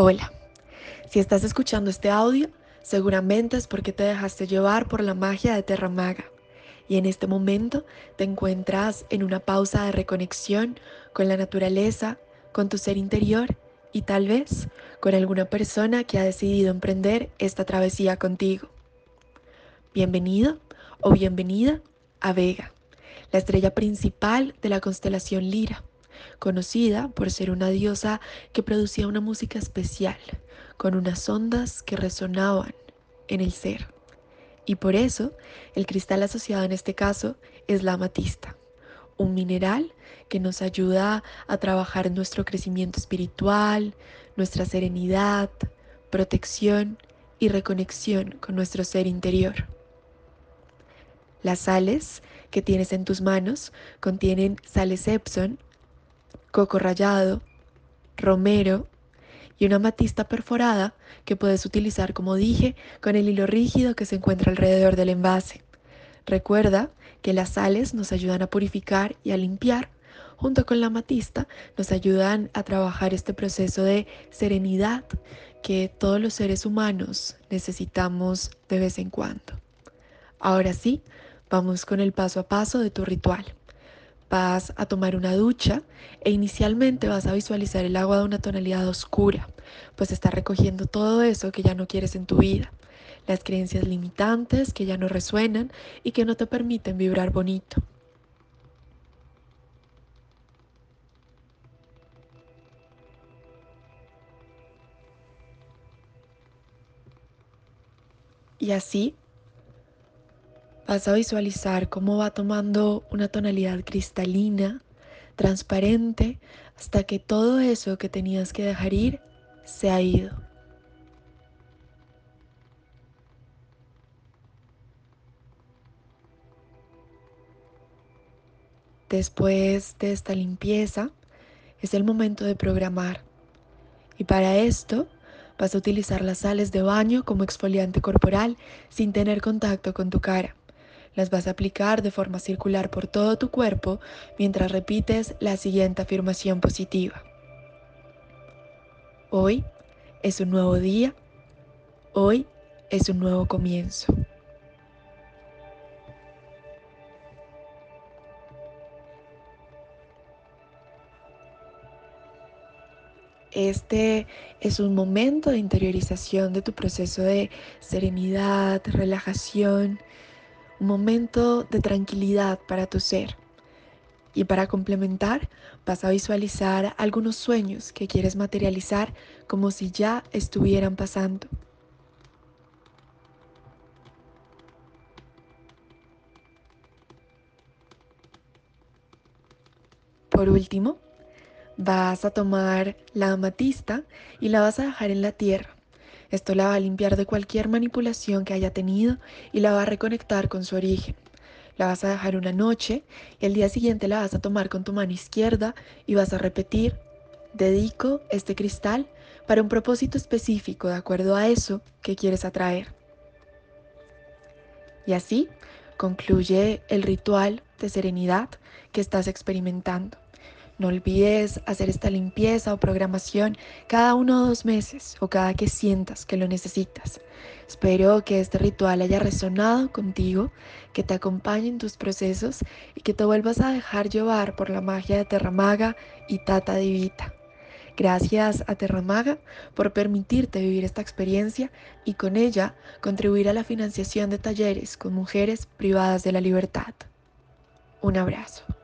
Hola, si estás escuchando este audio, seguramente es porque te dejaste llevar por la magia de Terra Maga. Y en este momento te encuentras en una pausa de reconexión con la naturaleza, con tu ser interior y tal vez con alguna persona que ha decidido emprender esta travesía contigo. Bienvenido o bienvenida a Vega, la estrella principal de la constelación Lira conocida por ser una diosa que producía una música especial, con unas ondas que resonaban en el ser. Y por eso el cristal asociado en este caso es la amatista, un mineral que nos ayuda a trabajar nuestro crecimiento espiritual, nuestra serenidad, protección y reconexión con nuestro ser interior. Las sales que tienes en tus manos contienen sales Epson coco rallado, romero y una matista perforada que puedes utilizar como dije con el hilo rígido que se encuentra alrededor del envase. Recuerda que las sales nos ayudan a purificar y a limpiar, junto con la matista nos ayudan a trabajar este proceso de serenidad que todos los seres humanos necesitamos de vez en cuando. Ahora sí, vamos con el paso a paso de tu ritual vas a tomar una ducha e inicialmente vas a visualizar el agua de una tonalidad oscura, pues está recogiendo todo eso que ya no quieres en tu vida, las creencias limitantes que ya no resuenan y que no te permiten vibrar bonito. Y así Vas a visualizar cómo va tomando una tonalidad cristalina, transparente, hasta que todo eso que tenías que dejar ir se ha ido. Después de esta limpieza, es el momento de programar. Y para esto vas a utilizar las sales de baño como exfoliante corporal sin tener contacto con tu cara. Las vas a aplicar de forma circular por todo tu cuerpo mientras repites la siguiente afirmación positiva. Hoy es un nuevo día. Hoy es un nuevo comienzo. Este es un momento de interiorización de tu proceso de serenidad, relajación momento de tranquilidad para tu ser. Y para complementar, vas a visualizar algunos sueños que quieres materializar como si ya estuvieran pasando. Por último, vas a tomar la amatista y la vas a dejar en la tierra esto la va a limpiar de cualquier manipulación que haya tenido y la va a reconectar con su origen. La vas a dejar una noche y el día siguiente la vas a tomar con tu mano izquierda y vas a repetir, dedico este cristal para un propósito específico de acuerdo a eso que quieres atraer. Y así concluye el ritual de serenidad que estás experimentando. No olvides hacer esta limpieza o programación cada uno o dos meses o cada que sientas que lo necesitas. Espero que este ritual haya resonado contigo, que te acompañe en tus procesos y que te vuelvas a dejar llevar por la magia de Terramaga y Tata Divita. Gracias a Terramaga por permitirte vivir esta experiencia y con ella contribuir a la financiación de talleres con mujeres privadas de la libertad. Un abrazo.